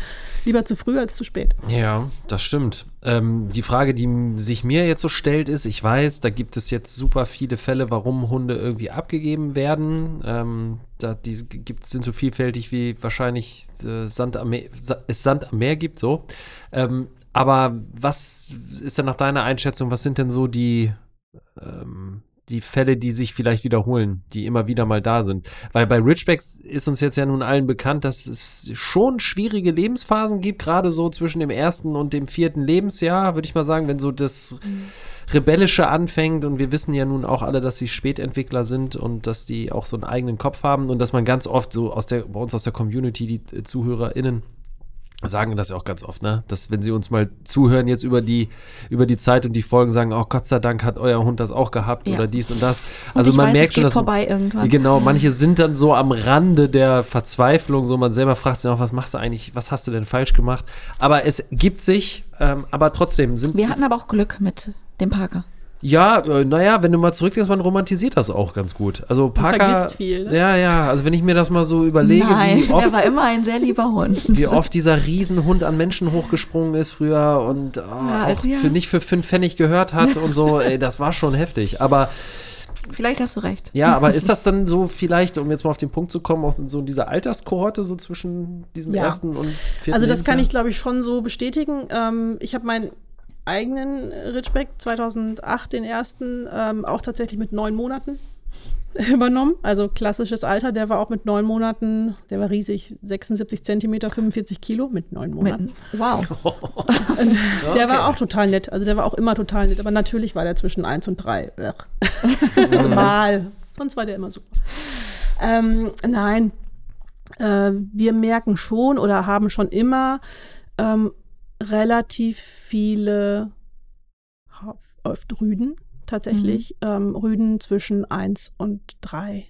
Lieber zu früh als zu spät. Ja, das stimmt. Ähm, die Frage, die sich mir jetzt so stellt, ist, ich weiß, da gibt es jetzt super viele Fälle, warum Hunde irgendwie abgegeben werden. Ähm, da, die gibt, sind so vielfältig wie wahrscheinlich äh, Sand am Meer, Sa es Sand am Meer gibt, so. Ähm, aber was ist denn nach deiner Einschätzung, was sind denn so die, ähm, die Fälle, die sich vielleicht wiederholen, die immer wieder mal da sind. Weil bei Ridgebacks ist uns jetzt ja nun allen bekannt, dass es schon schwierige Lebensphasen gibt, gerade so zwischen dem ersten und dem vierten Lebensjahr, würde ich mal sagen, wenn so das Rebellische anfängt und wir wissen ja nun auch alle, dass sie Spätentwickler sind und dass die auch so einen eigenen Kopf haben und dass man ganz oft so aus der, bei uns aus der Community, die ZuhörerInnen, sagen das ja auch ganz oft, ne? Dass wenn sie uns mal zuhören jetzt über die über die Zeit und die Folgen sagen, oh Gott sei Dank hat euer Hund das auch gehabt Ja. oder dies und das. Und Also ich man weiß, merkt es schon, dass vorbei irgendwann. genau, manche sind dann so am Rande der Verzweiflung, so man selber fragt sich auch, was machst du eigentlich, was hast du denn falsch gemacht? Aber es gibt sich, ähm, aber trotzdem sind Wir hatten aber auch Glück mit dem Parker. Ja, äh, naja, wenn du mal zurückdenkst, man romantisiert das auch ganz gut. Also Parker, vergisst viel, ne? ja, ja, also wenn ich mir das mal so überlege, wie oft er war immer ein sehr lieber Hund. wie oft dieser Riesenhund an Menschen hochgesprungen ist früher und oh, auch also ja. für nicht für fünf Pfennig gehört hat und so, ey, das war schon heftig. Aber Vielleicht hast du recht. ja, aber ist das dann so vielleicht, um jetzt mal auf den Punkt zu kommen, auch so in dieser Alterskohorte so zwischen diesem Ja. ersten und vierten Also das kann ich, Lebensjahr? glaube ich, schon so bestätigen. Ähm, ich habe meinen eigenen Ridgeback 2008, den ersten, ähm, auch tatsächlich mit neun Monaten übernommen. Also klassisches Alter, der war auch mit neun Monaten, der war riesig, 76 Zentimeter, 45 Kilo mit neun Monaten. Mit, wow. Der war auch total nett. Also der war auch immer total nett. Aber natürlich war der zwischen eins und drei. Mal. Sonst war der immer super. Ähm, nein, äh, wir merken schon oder haben schon immer ähm, relativ viele oft Rüden tatsächlich, mhm. ähm, Rüden zwischen eins und drei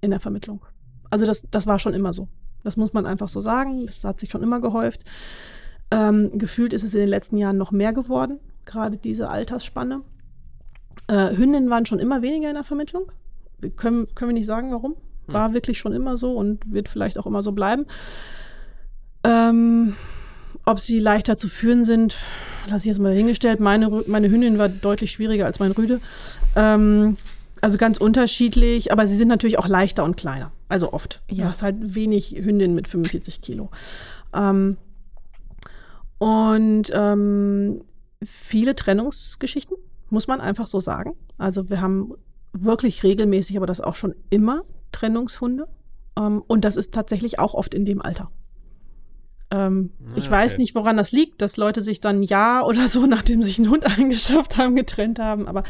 in der Vermittlung. Also das, das war schon immer so. Das muss man einfach so sagen. Das hat sich schon immer gehäuft. Ähm, gefühlt ist es in den letzten Jahren noch mehr geworden, gerade diese Altersspanne. Äh, Hündinnen waren schon immer weniger in der Vermittlung. Wir können, können wir nicht sagen, warum. Hm. War hm. wirklich schon immer so und wird vielleicht auch immer so bleiben. Ähm, ob sie leichter zu führen sind, lasse ich jetzt mal dahingestellt. Meine, meine Hündin war deutlich schwieriger als mein Rüde. Ähm, also ganz unterschiedlich, aber sie sind natürlich auch leichter und kleiner. Also oft. Ja. Du hast halt wenig Hündinnen mit 45 Kilo. Ähm, und ähm, viele Trennungsgeschichten, muss man einfach so sagen. Also wir haben wirklich regelmäßig, aber das auch schon immer Trennungshunde. Ähm, und das ist tatsächlich auch oft in dem Alter. Ähm, ah, ich weiß okay. nicht, woran das liegt, dass Leute sich dann ja oder so, nachdem sich einen Hund angeschafft haben, getrennt haben. Aber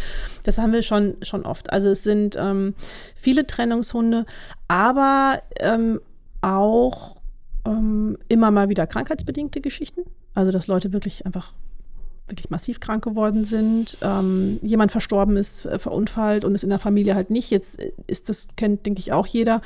das haben wir schon, schon oft. Also es sind ähm, viele Trennungshunde, aber ähm, auch ähm, immer mal wieder krankheitsbedingte Geschichten. Also dass Leute wirklich einfach wirklich massiv krank geworden sind, ähm, jemand verstorben ist, äh, verunfallt und ist in der Familie halt nicht. Jetzt äh, ist das, kennt, denke ich, auch jeder.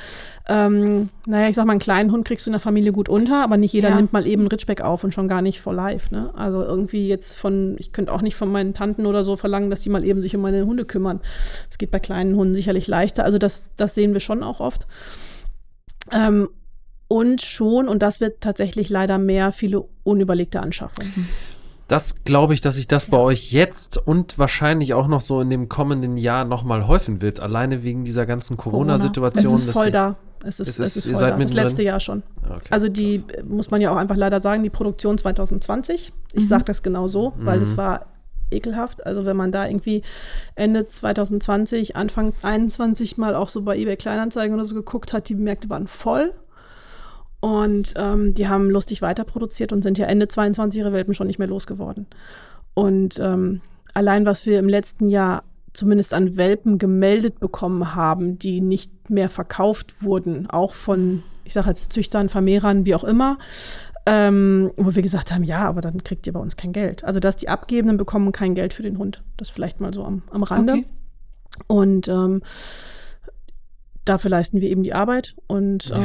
Ähm, naja, ich sag mal, einen kleinen Hund kriegst du in der Familie gut unter, aber nicht jeder ja. nimmt mal eben Ritschbeck auf und schon gar nicht for life. Ne? Also irgendwie jetzt von, ich könnte auch nicht von meinen Tanten oder so verlangen, dass die mal eben sich um meine Hunde kümmern. Das geht bei kleinen Hunden sicherlich leichter. Also das, das sehen wir schon auch oft. Ähm, und schon, und das wird tatsächlich leider mehr, viele unüberlegte Anschaffungen. Mhm. Das glaube ich, dass sich das bei euch jetzt und wahrscheinlich auch noch so in dem kommenden Jahr nochmal häufen wird, alleine wegen dieser ganzen Corona-Situation. Corona. Es ist voll da. Es ist, es ist, es ist voll da. Das letzte Jahr schon. Okay, also die, krass. muss man ja auch einfach leider sagen, die Produktion 2020, ich mhm. sage das genau so, weil mhm. es war ekelhaft. Also wenn man da irgendwie Ende 2020, Anfang 21 mal auch so bei eBay Kleinanzeigen oder so geguckt hat, die Märkte waren voll. Und ähm, die haben lustig weiter produziert und sind ja Ende 22 ihre Welpen schon nicht mehr losgeworden. Und ähm, allein was wir im letzten Jahr zumindest an Welpen gemeldet bekommen haben, die nicht mehr verkauft wurden, auch von, ich sage jetzt Züchtern, Vermehrern, wie auch immer, ähm, wo wir gesagt haben, ja, aber dann kriegt ihr bei uns kein Geld. Also dass die Abgebenden bekommen kein Geld für den Hund. Das vielleicht mal so am, am Rande. Okay. Und ähm, dafür leisten wir eben die Arbeit und ja.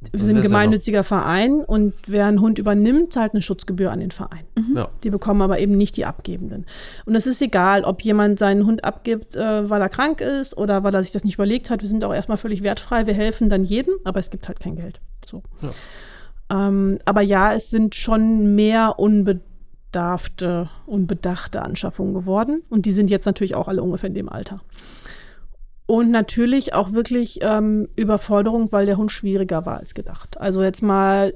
Wir sind ein gemeinnütziger Verein und wer einen Hund übernimmt, zahlt eine Schutzgebühr an den Verein. Mhm. Ja. Die bekommen aber eben nicht die Abgebenden. Und es ist egal, ob jemand seinen Hund abgibt, äh, weil er krank ist oder weil er sich das nicht überlegt hat. Wir sind auch erstmal völlig wertfrei. Wir helfen dann jedem, aber es gibt halt kein Geld. So. Ja. Ähm, aber ja, es sind schon mehr unbedarfte, unbedachte Anschaffungen geworden. Und die sind jetzt natürlich auch alle ungefähr in dem Alter. Und natürlich auch wirklich ähm, Überforderung, weil der Hund schwieriger war als gedacht. Also jetzt mal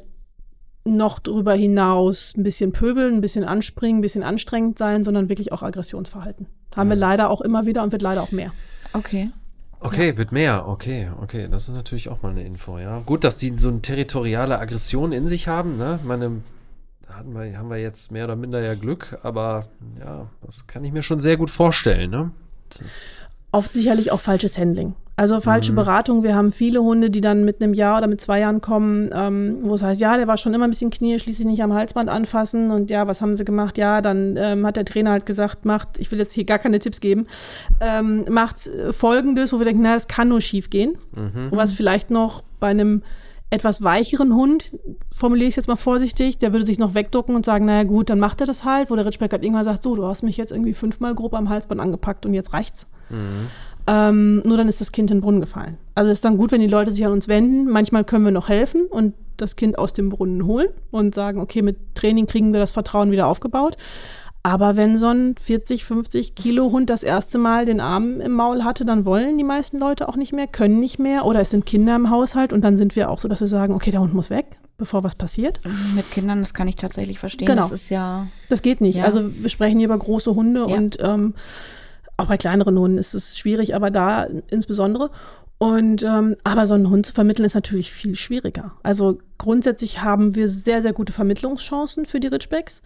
noch drüber hinaus ein bisschen pöbeln, ein bisschen anspringen, ein bisschen anstrengend sein, sondern wirklich auch Aggressionsverhalten. Haben wir leider auch immer wieder und wird leider auch mehr. Okay. Okay, ja. wird mehr. Okay, okay. Das ist natürlich auch mal eine Info, ja. Gut, dass sie so eine territoriale Aggression in sich haben, ne? Meine, da hatten wir, haben wir jetzt mehr oder minder ja Glück, aber ja, das kann ich mir schon sehr gut vorstellen, ne? Das oft sicherlich auch falsches Handling. Also falsche mhm. Beratung. Wir haben viele Hunde, die dann mit einem Jahr oder mit zwei Jahren kommen, ähm, wo es heißt, ja, der war schon immer ein bisschen Knie, schließlich nicht am Halsband anfassen. Und ja, was haben sie gemacht? Ja, dann ähm, hat der Trainer halt gesagt, macht, ich will jetzt hier gar keine Tipps geben, ähm, macht folgendes, wo wir denken, na, das kann nur schief gehen. Mhm. Und was vielleicht noch bei einem etwas weicheren Hund, formuliere ich es jetzt mal vorsichtig, der würde sich noch wegducken und sagen, naja gut, dann macht er das halt, wo der Ritschbeck halt irgendwann sagt, so, du hast mich jetzt irgendwie fünfmal grob am Halsband angepackt und jetzt reicht's. Mhm. Ähm, nur dann ist das Kind in den Brunnen gefallen. Also ist dann gut, wenn die Leute sich an uns wenden. Manchmal können wir noch helfen und das Kind aus dem Brunnen holen und sagen, okay, mit Training kriegen wir das Vertrauen wieder aufgebaut. Aber wenn so ein 40, 50 Kilo Hund das erste Mal den Arm im Maul hatte, dann wollen die meisten Leute auch nicht mehr, können nicht mehr oder es sind Kinder im Haushalt und dann sind wir auch so, dass wir sagen, okay, der Hund muss weg, bevor was passiert. Mit Kindern, das kann ich tatsächlich verstehen. Genau. Das ist ja. Das geht nicht. Ja. Also wir sprechen hier über große Hunde ja. und ähm, auch bei kleineren Hunden ist es schwierig, aber da insbesondere. Und ähm, aber so einen Hund zu vermitteln ist natürlich viel schwieriger. Also grundsätzlich haben wir sehr, sehr gute Vermittlungschancen für die Ridgebacks,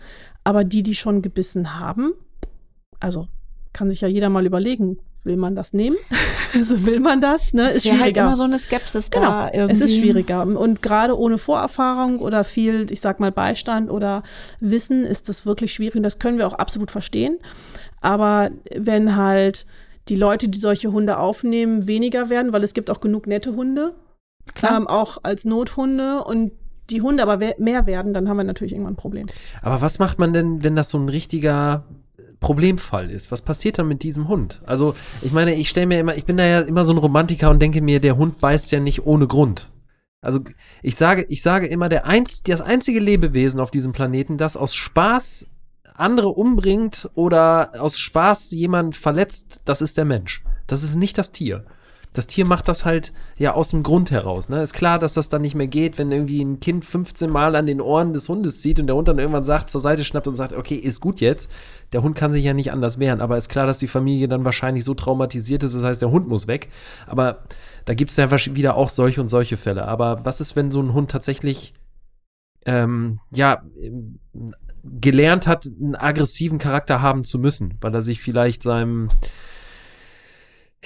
aber die, die schon gebissen haben, also kann sich ja jeder mal überlegen, will man das nehmen? so will man das, ne? Ist Ist halt schwieriger. immer so eine Skepsis Genau, da irgendwie. es ist schwieriger. Und gerade ohne Vorerfahrung oder viel, ich sag mal, Beistand oder Wissen ist das wirklich schwierig. Und das können wir auch absolut verstehen. Aber wenn halt die Leute, die solche Hunde aufnehmen, weniger werden, weil es gibt auch genug nette Hunde, Klar. ähm, auch als Nothunde und die Hunde aber mehr werden, dann haben wir natürlich irgendwann ein Problem. Aber was macht man denn, wenn das so ein richtiger Problemfall ist? Was passiert dann mit diesem Hund? Also, ich meine, ich stelle mir immer, ich bin da ja immer so ein Romantiker und denke mir, der Hund beißt ja nicht ohne Grund. Also, ich sage, ich sage immer, der einz, das einzige Lebewesen auf diesem Planeten, das aus Spaß andere umbringt oder aus Spaß jemand verletzt, das ist der Mensch. Das ist nicht das Tier. Das Tier macht das halt ja aus dem Grund heraus. Ne? Ist klar, dass das dann nicht mehr geht, wenn irgendwie ein Kind 15 Mal an den Ohren des Hundes zieht und der Hund dann irgendwann sagt, zur Seite schnappt und sagt, okay, ist gut jetzt. Der Hund kann sich ja nicht anders wehren. Aber ist klar, dass die Familie dann wahrscheinlich so traumatisiert ist, das heißt, der Hund muss weg. Aber da gibt es ja wieder auch solche und solche Fälle. Aber was ist, wenn so ein Hund tatsächlich ähm, ja, ähm, gelernt hat, einen aggressiven Charakter haben zu müssen, weil er sich vielleicht seinem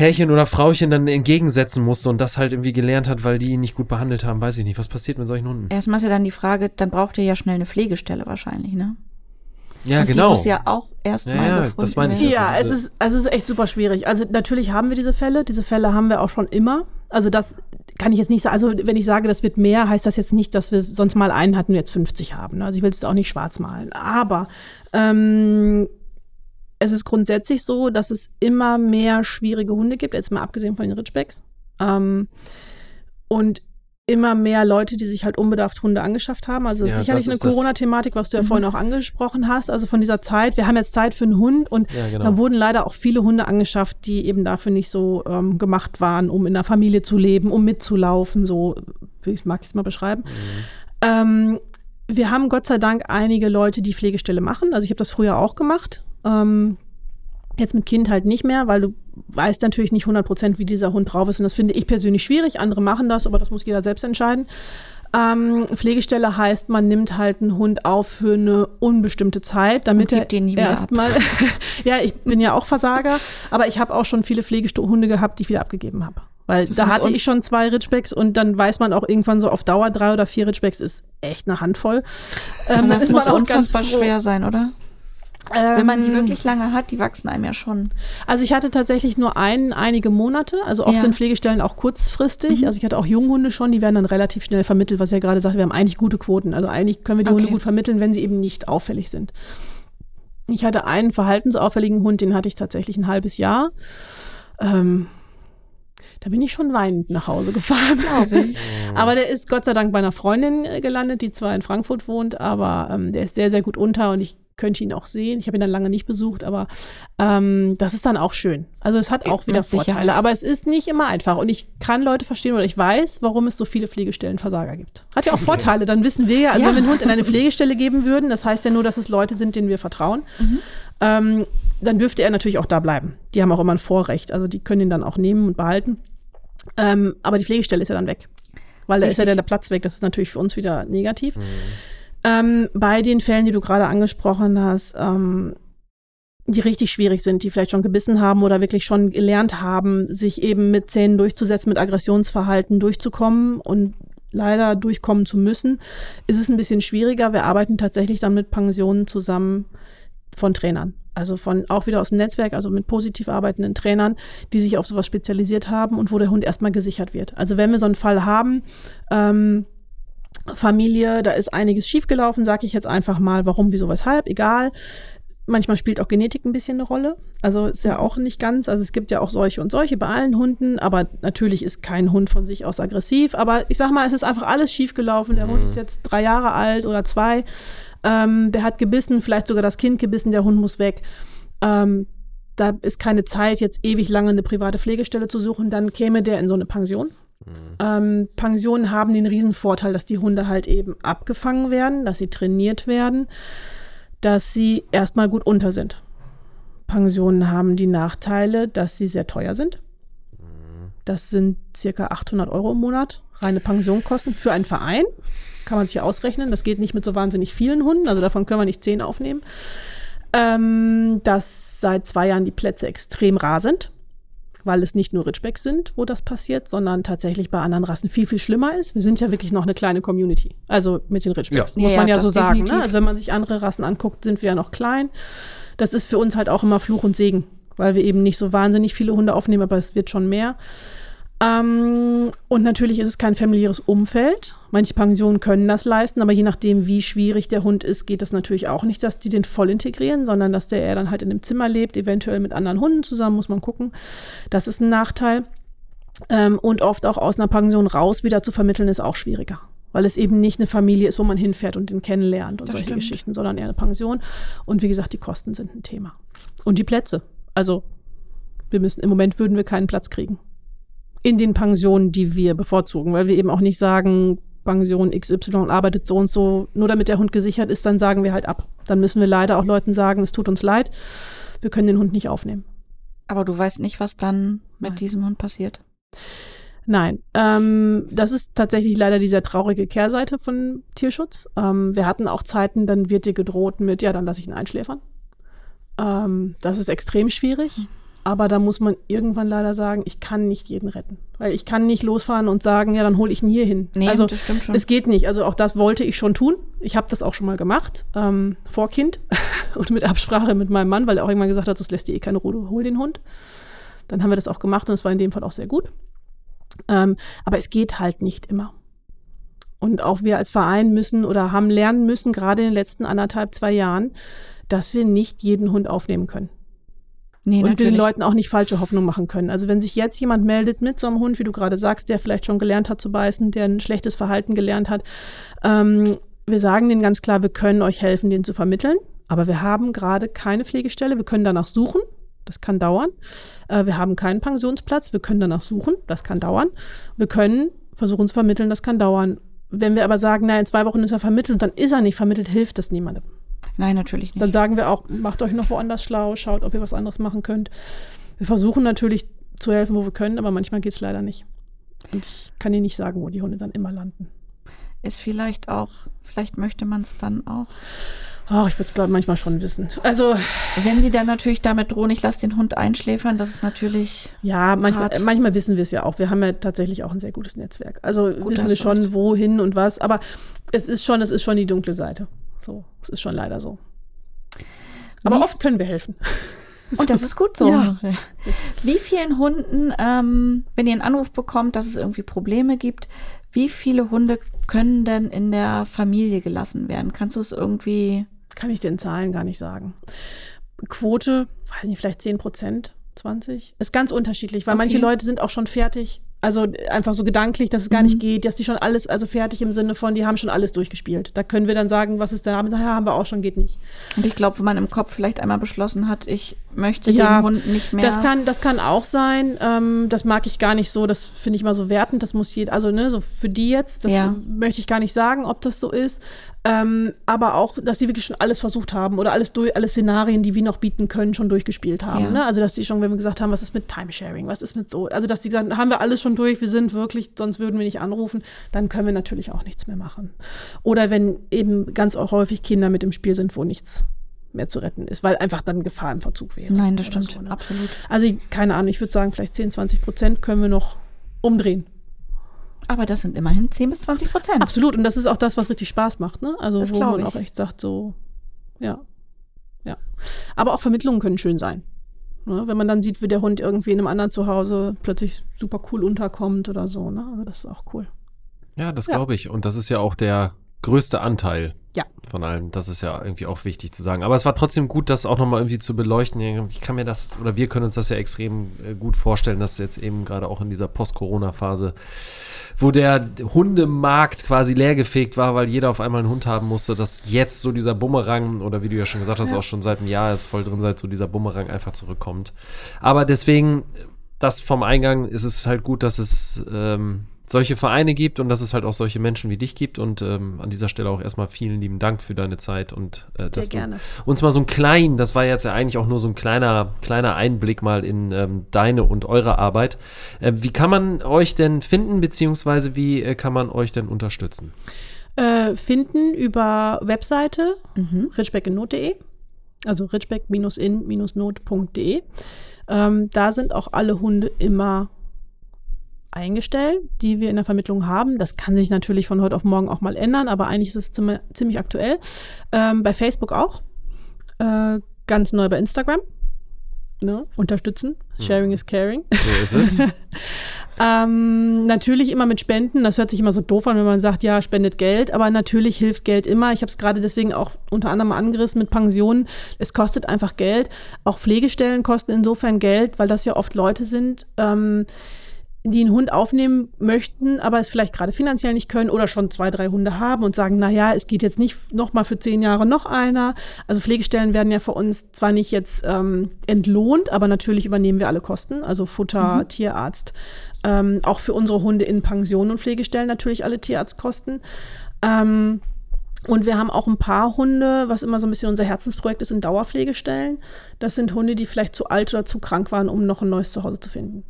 Herrchen oder Frauchen dann entgegensetzen musste und das halt irgendwie gelernt hat, weil die ihn nicht gut behandelt haben, weiß ich nicht. Was passiert mit solchen Hunden? Erstmal ist ja dann die Frage, dann braucht ihr ja schnell eine Pflegestelle wahrscheinlich, ne? Ja, Und Die genau. muss ja auch erstmal Ja, ja, gefunden das meine ich. Ja, es diese- ist, also es ist echt super schwierig. Also natürlich haben wir diese Fälle. Diese Fälle haben wir auch schon immer. Also das kann ich jetzt nicht sagen. Also wenn ich sage, das wird mehr, heißt das jetzt nicht, dass wir sonst mal einen hatten und jetzt 50 haben. Also ich will es auch nicht schwarz malen. Aber ähm, es ist grundsätzlich so, dass es immer mehr schwierige Hunde gibt, jetzt mal abgesehen von den Ridgebacks. Ähm, und immer mehr Leute, die sich halt unbedarft Hunde angeschafft haben. Also das Ja, ist sicherlich das eine ist das- Corona-Thematik, was du ja Mhm. vorhin auch angesprochen hast. Also von dieser Zeit, wir haben jetzt Zeit für einen Hund und Ja, genau. da wurden leider auch viele Hunde angeschafft, die eben dafür nicht so ähm, gemacht waren, um in der Familie zu leben, um mitzulaufen, so wie ich mag ich es mal beschreiben. Ähm, wir haben Gott sei Dank einige Leute, die Pflegestelle machen. Also ich habe das früher auch gemacht. Ähm, jetzt mit Kind halt nicht mehr, weil du weißt natürlich nicht 100 Prozent, wie dieser Hund drauf ist. Und das finde ich persönlich schwierig. Andere machen das, aber das muss jeder selbst entscheiden. Ähm, Pflegestelle heißt, man nimmt halt einen Hund auf für eine unbestimmte Zeit, damit er erstmal. ja, ich bin ja auch Versager, aber ich habe auch schon viele Pflegehunde gehabt, die ich wieder abgegeben habe. Weil Das da hatte ich schon zwei Ridgebacks und dann weiß man auch irgendwann so auf Dauer, drei oder vier Ridgebacks ist echt eine Handvoll. Ähm, das muss unfassbar schwer sein, oder? Wenn man die Ähm, wirklich lange hat, die wachsen einem ja schon. Also ich hatte tatsächlich nur einen, einige Monate, also oft Ja. sind Pflegestellen auch kurzfristig. Mhm. Also ich hatte auch Junghunde schon, die werden dann relativ schnell vermittelt, was er gerade sagt, wir haben eigentlich gute Quoten. Also eigentlich können wir die Okay. Hunde gut vermitteln, wenn sie eben nicht auffällig sind. Ich hatte einen verhaltensauffälligen Hund, den hatte ich tatsächlich ein halbes Jahr. Ähm, da bin ich schon weinend nach Hause gefahren, glaube ich. Aber der ist Gott sei Dank bei einer Freundin äh, gelandet, die zwar in Frankfurt wohnt, aber ähm, der ist sehr, sehr gut unter und ich könnte ihn auch sehen. Ich habe ihn dann lange nicht besucht, aber ähm, das ist dann auch schön. Also es hat auch wieder Sicherheit. Vorteile, aber es ist nicht immer einfach. Und ich kann Leute verstehen oder ich weiß, warum es so viele Pflegestellenversager gibt. Hat ja auch Vorteile, dann wissen wir ja, also Ja. wenn wir einen Hund in eine Pflegestelle geben würden, das heißt ja nur, dass es Leute sind, denen wir vertrauen, Mhm. ähm, dann dürfte er natürlich auch da bleiben. Die haben auch immer ein Vorrecht, also die können ihn dann auch nehmen und behalten. Ähm, aber die Pflegestelle ist ja dann weg. Weil da ist ja Richtig. dann der Platz weg. Das ist natürlich für uns wieder negativ. Ähm, bei den Fällen, die du gerade angesprochen hast, ähm, die richtig schwierig sind, die vielleicht schon gebissen haben oder wirklich schon gelernt haben, sich eben mit Zähnen durchzusetzen, mit Aggressionsverhalten durchzukommen und leider durchkommen zu müssen, ist es ein bisschen schwieriger. Wir arbeiten tatsächlich dann mit Pensionen zusammen von Trainern. Also von auch wieder aus dem Netzwerk, also mit positiv arbeitenden Trainern, die sich auf sowas spezialisiert haben und wo der Hund erstmal gesichert wird. Also wenn wir so einen Fall haben, ähm, Familie, da ist einiges schiefgelaufen, sage ich jetzt einfach mal, warum, wieso, weshalb, egal. Manchmal spielt auch Genetik ein bisschen eine Rolle. Also ist ja auch nicht ganz. Also es gibt ja auch solche und solche bei allen Hunden, aber natürlich ist kein Hund von sich aus aggressiv. Aber ich sag mal, es ist einfach alles schiefgelaufen. Der Hund ist jetzt drei Jahre alt oder zwei. Ähm, der hat gebissen, vielleicht sogar das Kind gebissen, der Hund muss weg. Ähm, da ist keine Zeit, jetzt ewig lange eine private Pflegestelle zu suchen. Dann käme der in so eine Pension. Ähm, Pensionen haben den Riesenvorteil, dass die Hunde halt eben abgefangen werden, dass sie trainiert werden, dass sie erstmal gut unter sind. Pensionen haben die Nachteile, dass sie sehr teuer sind. Das sind circa 800 Euro im Monat, reine Pensionkosten für einen Verein. Kann man sich ja ausrechnen. Das geht nicht mit so wahnsinnig vielen Hunden, also davon können wir nicht zehn aufnehmen. Ähm, dass seit zwei Jahren die Plätze extrem rar sind. Weil es nicht nur Ridgebacks sind, wo das passiert, sondern tatsächlich bei anderen Rassen viel, viel schlimmer ist. Wir sind ja wirklich noch eine kleine Community. Also mit den Ridgebacks, Ja. muss Ja, man ja, ja so sagen. Ne? Also wenn man sich andere Rassen anguckt, sind wir ja noch klein. Das ist für uns halt auch immer Fluch und Segen, weil wir eben nicht so wahnsinnig viele Hunde aufnehmen, aber es wird schon mehr. Ähm, und natürlich ist es kein familiäres Umfeld. Manche Pensionen können das leisten, aber je nachdem, wie schwierig der Hund ist, geht das natürlich auch nicht, dass die den voll integrieren, sondern dass der eher dann halt in einem Zimmer lebt, eventuell mit anderen Hunden zusammen, muss man gucken. Das ist ein Nachteil. Ähm, und oft auch aus einer Pension raus wieder zu vermitteln, ist auch schwieriger. Weil es eben nicht eine Familie ist, wo man hinfährt und den kennenlernt und Das solche stimmt. Geschichten, sondern eher eine Pension. Und wie gesagt, die Kosten sind ein Thema. Und die Plätze. Also, wir müssen, im Moment würden wir keinen Platz kriegen. In den Pensionen, die wir bevorzugen, weil wir eben auch nicht sagen, Pension XY arbeitet so und so, nur damit der Hund gesichert ist, dann sagen wir halt ab. Dann müssen wir leider auch Leuten sagen, es tut uns leid, wir können den Hund nicht aufnehmen. Aber du weißt nicht, was dann mit Nein. diesem Hund passiert. Nein, ähm, das ist tatsächlich leider die sehr traurige Kehrseite von Tierschutz. Ähm, wir hatten auch Zeiten, dann wird dir gedroht mit, ja, dann lasse ich ihn einschläfern. Ähm, das ist extrem schwierig. Aber da muss man irgendwann leider sagen, ich kann nicht jeden retten. Weil ich kann nicht losfahren und sagen, ja, dann hole ich ihn hier hin. Nee, also das stimmt schon. es geht nicht. Also auch das wollte ich schon tun. Ich habe das auch schon mal gemacht, ähm, vor Kind und mit Absprache mit meinem Mann, weil er auch irgendwann gesagt hat, das lässt dir eh keine Ruhe, hol den Hund. Dann haben wir das auch gemacht und es war in dem Fall auch sehr gut. Ähm, aber es geht halt nicht immer. Und auch wir als Verein müssen oder haben lernen müssen, gerade in den letzten anderthalb, zwei Jahren, dass wir nicht jeden Hund aufnehmen können. Nee, und den Leuten auch nicht falsche Hoffnung machen können. Also wenn sich jetzt jemand meldet mit so einem Hund, wie du gerade sagst, der vielleicht schon gelernt hat zu beißen, der ein schlechtes Verhalten gelernt hat, ähm, wir sagen denen ganz klar, wir können euch helfen, den zu vermitteln, aber wir haben gerade keine Pflegestelle, wir können danach suchen, das kann dauern. Äh, wir haben keinen Pensionsplatz, wir können danach suchen, das kann dauern. Wir können versuchen zu vermitteln, das kann dauern. Wenn wir aber sagen, na, in zwei Wochen ist er vermittelt und dann ist er nicht vermittelt, hilft das niemandem. Nein, natürlich nicht. Dann sagen wir auch, macht euch noch woanders schlau, schaut, ob ihr was anderes machen könnt. Wir versuchen natürlich zu helfen, wo wir können, aber manchmal geht es leider nicht. Und ich kann Ihnen nicht sagen, wo die Hunde dann immer landen. Ist vielleicht auch, vielleicht möchte man es dann auch. Ach, ich würde es, glaube ich, manchmal schon wissen. Also, Wenn sie dann natürlich damit drohen, ich lasse den Hund einschläfern, das ist natürlich. ja, manchmal, Hart. manchmal wissen wir es ja auch. Wir haben ja tatsächlich auch ein sehr gutes Netzwerk. Also Gut, wissen wir schon, recht. wohin und was. Aber es ist schon, es ist schon die dunkle Seite. So, es ist schon leider so. Aber Wie- oft können wir helfen. Und das ist gut so. Ja. Wie vielen Hunden, ähm, wenn ihr einen Anruf bekommt, dass es irgendwie Probleme gibt, wie viele Hunde können denn in der Familie gelassen werden? Kannst du es irgendwie. Kann ich den Zahlen gar nicht sagen. Quote, weiß nicht, vielleicht 10 Prozent, 20. Ist ganz unterschiedlich, weil Okay. manche Leute sind auch schon fertig. Also einfach so gedanklich, dass es gar Mhm. nicht geht, dass die schon alles, also fertig im Sinne von, die haben schon alles durchgespielt. Da können wir dann sagen, was ist da? Haben wir auch schon, geht nicht. Und ich glaube, wenn man im Kopf vielleicht einmal beschlossen hat, ich möchte Ja, den Hund nicht mehr. Das kann, das kann auch sein. Ähm, das mag ich gar nicht so. Das finde ich mal so wertend. Das muss jeder, also ne, so für die jetzt. Das Ja. möchte ich gar nicht sagen, ob das so ist. Ähm, aber auch, dass die wirklich schon alles versucht haben oder alles durch, alle Szenarien, die wir noch bieten können, schon durchgespielt haben. Ja. Ne? Also dass die schon, wenn wir gesagt haben, was ist mit Timesharing, was ist mit so, also dass die gesagt haben, haben wir alles schon durch, wir sind wirklich, sonst würden wir nicht anrufen, dann können wir natürlich auch nichts mehr machen. Oder wenn eben ganz auch häufig Kinder mit im Spiel sind, wo nichts mehr zu retten ist, weil einfach dann Gefahr im Verzug wäre. Nein, das stimmt. so, ne? Absolut. Also ich, keine Ahnung, ich würde sagen, vielleicht 10, 20 Prozent können wir noch umdrehen. Aber das sind immerhin 10 bis 20 Prozent. Absolut. Und das ist auch das, was richtig Spaß macht, ne? Also Das wo man ich. auch echt sagt, so, ja. Ja. Aber auch Vermittlungen können schön sein. Ne? Wenn man dann sieht, wie der Hund irgendwie in einem anderen Zuhause plötzlich super cool unterkommt oder so, ne? Also das ist auch cool. Ja, das Ja. glaube ich. Und das ist ja auch der größte Anteil Ja. von allem. Das ist ja irgendwie auch wichtig zu sagen. Aber es war trotzdem gut, das auch nochmal irgendwie zu beleuchten. Ich kann mir das, oder wir können uns das ja extrem äh, gut vorstellen, dass jetzt eben gerade auch in dieser Post-Corona-Phase, wo der Hundemarkt quasi leergefegt war, weil jeder auf einmal einen Hund haben musste, dass jetzt so dieser Bumerang, oder wie du ja schon gesagt hast, auch schon seit einem Jahr ist voll drin seid, so dieser Bumerang einfach zurückkommt. Aber deswegen, das vom Eingang ist es halt gut, dass es ähm, solche Vereine gibt und dass es halt auch solche Menschen wie dich gibt. Und ähm, an dieser Stelle auch erstmal vielen lieben Dank für deine Zeit und äh, dass gerne. du uns mal so ein klein, das war jetzt ja eigentlich auch nur so ein kleiner, kleiner Einblick mal in ähm, deine und eure Arbeit. Äh, wie kann man euch denn finden, beziehungsweise wie äh, kann man euch denn unterstützen? Äh, finden über Webseite Mhm. ritschbeckinnot.de, also ritschbeck-in-not.de. Ähm, da sind auch alle Hunde immer eingestellt, die wir in der Vermittlung haben. Das kann sich natürlich von heute auf morgen auch mal ändern, aber eigentlich ist es ziemlich, aktuell. Ähm, bei Facebook auch. Äh, ganz neu bei Instagram. Ne? Unterstützen. Sharing is caring. So ist es. Ähm, natürlich immer mit Spenden. Das hört sich immer so doof an, wenn man sagt, ja, spendet Geld. Aber natürlich hilft Geld immer. Ich habe es gerade deswegen auch unter anderem angerissen mit Pensionen. Es kostet einfach Geld. Auch Pflegestellen kosten insofern Geld, weil das ja oft Leute sind, ähm, die einen Hund aufnehmen möchten, aber es vielleicht gerade finanziell nicht können oder schon zwei, drei Hunde haben und sagen, na ja, es geht jetzt nicht noch mal für zehn Jahre noch einer. Also Pflegestellen werden ja für uns zwar nicht jetzt ähm, entlohnt, aber natürlich übernehmen wir alle Kosten, also Futter, mhm. Tierarzt, ähm, auch für unsere Hunde in Pensionen und Pflegestellen natürlich alle Tierarztkosten. Ähm, und wir haben auch ein paar Hunde, was immer so ein bisschen unser Herzensprojekt ist, in Dauerpflegestellen. Das sind Hunde, die vielleicht zu alt oder zu krank waren, um noch ein neues Zuhause zu finden.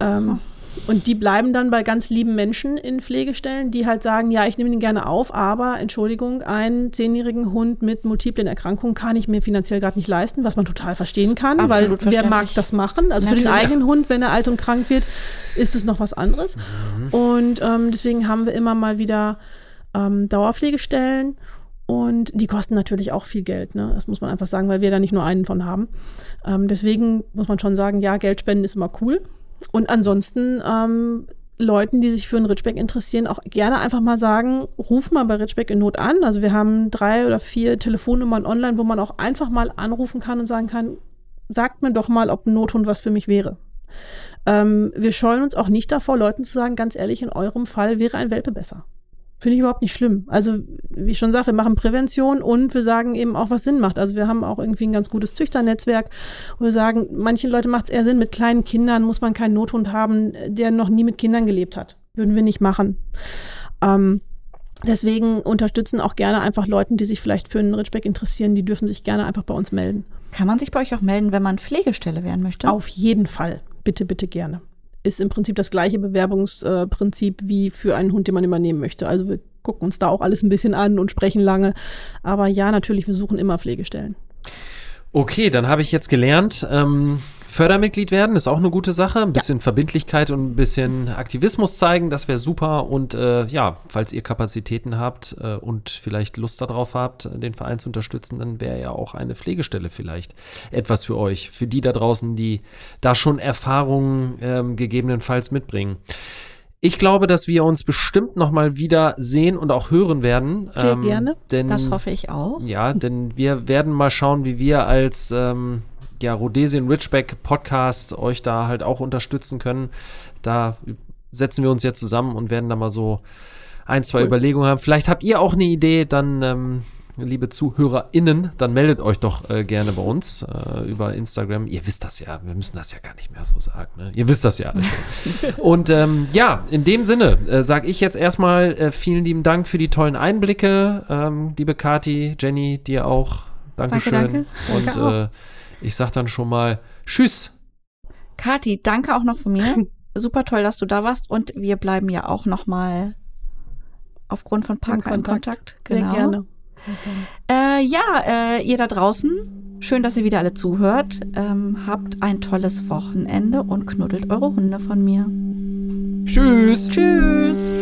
Ähm, oh. Und die bleiben dann bei ganz lieben Menschen in Pflegestellen, die halt sagen, ja, ich nehme den gerne auf, aber Entschuldigung, einen zehnjährigen Hund mit multiplen Erkrankungen kann ich mir finanziell gerade nicht leisten, was man total verstehen kann, Absolut weil wer mag das machen? Also Natürlich. für den eigenen Hund, wenn er alt und krank wird, ist es noch was anderes. Mhm. Und ähm, deswegen haben wir immer mal wieder ähm, Dauerpflegestellen. Und die kosten natürlich auch viel Geld, ne? Das muss man einfach sagen, weil wir da nicht nur einen von haben. Ähm, deswegen muss man schon sagen, ja, Geldspenden ist immer cool. Und ansonsten ähm, Leuten, die sich für einen Ridgeback interessieren, auch gerne einfach mal sagen, ruf mal bei Ridgeback in Not an. Also wir haben drei oder vier Telefonnummern online, wo man auch einfach mal anrufen kann und sagen kann, sagt mir doch mal, ob ein Nothund was für mich wäre. Ähm, wir scheuen uns auch nicht davor, Leuten zu sagen, ganz ehrlich, in eurem Fall wäre ein Welpe besser. Finde ich überhaupt nicht schlimm. Also, wie ich schon sagte, wir machen Prävention und wir sagen eben auch, was Sinn macht. Also, wir haben auch irgendwie ein ganz gutes Züchternetzwerk, wo wir sagen, manchen Leute macht es eher Sinn, mit kleinen Kindern muss man keinen Nothund haben, der noch nie mit Kindern gelebt hat. Würden wir nicht machen. Ähm, deswegen unterstützen auch gerne einfach Leuten, die sich vielleicht für einen Ridgeback interessieren, die dürfen sich gerne einfach bei uns melden. Kann man sich bei euch auch melden, wenn man Pflegestelle werden möchte? Auf jeden Fall. Bitte, bitte gerne ist im Prinzip das gleiche Bewerbungsprinzip wie für einen Hund, den man übernehmen möchte. Also wir gucken uns da auch alles ein bisschen an und sprechen lange. Aber ja, natürlich, wir suchen immer Pflegestellen. Okay, dann habe ich jetzt gelernt, ähm, Fördermitglied werden ist auch eine gute Sache. Ein bisschen ja. Verbindlichkeit und ein bisschen Aktivismus zeigen, das wäre super. Und äh, ja, falls ihr Kapazitäten habt äh, und vielleicht Lust darauf habt, den Verein zu unterstützen, dann wäre ja auch eine Pflegestelle vielleicht etwas für euch. Für die da draußen, die da schon Erfahrungen ähm, gegebenenfalls mitbringen. Ich glaube, dass wir uns bestimmt noch mal wieder sehen und auch hören werden. Sehr ähm, gerne. Denn, das hoffe ich auch. Ja, denn wir werden mal schauen, wie wir als ähm, ja, Rhodesian Ridgeback Podcast euch da halt auch unterstützen können. Da setzen wir uns jetzt zusammen und werden da mal so ein, zwei cool. Überlegungen haben. Vielleicht habt ihr auch eine Idee, dann, ähm, liebe ZuhörerInnen, dann meldet euch doch äh, gerne bei uns äh, über Instagram. Ihr wisst das ja, wir müssen das ja gar nicht mehr so sagen. Ne? Ihr wisst das ja. und ähm, ja, in dem Sinne äh, sage ich jetzt erstmal äh, vielen lieben Dank für die tollen Einblicke, ähm, liebe Kati, Jenny, dir auch. Dankeschön. Danke, danke. Und äh, ich sag dann schon mal Tschüss. Kati, danke auch noch von mir. Super toll, dass du da warst und wir bleiben ja auch noch mal aufgrund von Park in Kontakt. Genau. Sehr gerne. Sehr gerne. Äh, ja, äh, ihr da draußen, schön, dass ihr wieder alle zuhört. Ähm, habt ein tolles Wochenende und knuddelt eure Hunde von mir. Tschüss. Tschüss.